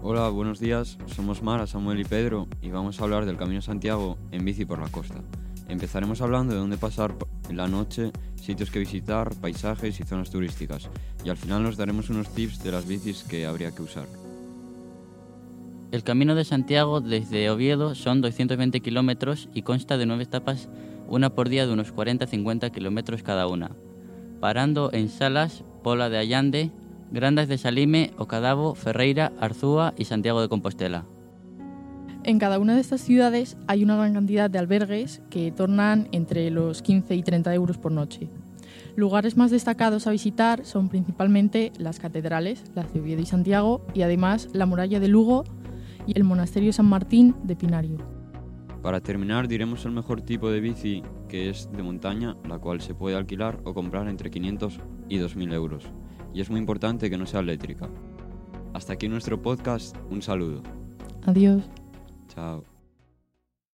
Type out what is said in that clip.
Hola, buenos días. Somos Mara, Samuel y Pedro y vamos a hablar del Camino Santiago en bici por la costa. Empezaremos hablando de dónde pasar la noche, sitios que visitar, paisajes y zonas turísticas. Y al final nos daremos unos tips de las bicis que habría que usar. El Camino de Santiago desde Oviedo son 220 kilómetros y consta de nueve etapas, una por día de unos 40-50 kilómetros cada una, parando en Salas, Pola de Allande, Grandas de Salime, Ocadavo, Ferreira, Arzúa y Santiago de Compostela. En cada una de estas ciudades hay una gran cantidad de albergues que tornan entre los 15 y 30 euros por noche. Lugares más destacados a visitar son principalmente las catedrales, la de Oviedo y Santiago, y además la muralla de Lugo y el monasterio San Martín de Pinario. Para terminar diremos el mejor tipo de bici que es de montaña, la cual se puede alquilar o comprar entre 500 y 2.000 euros y es muy importante que no sea eléctrica. Hasta aquí nuestro podcast, un saludo. Adiós. Chao.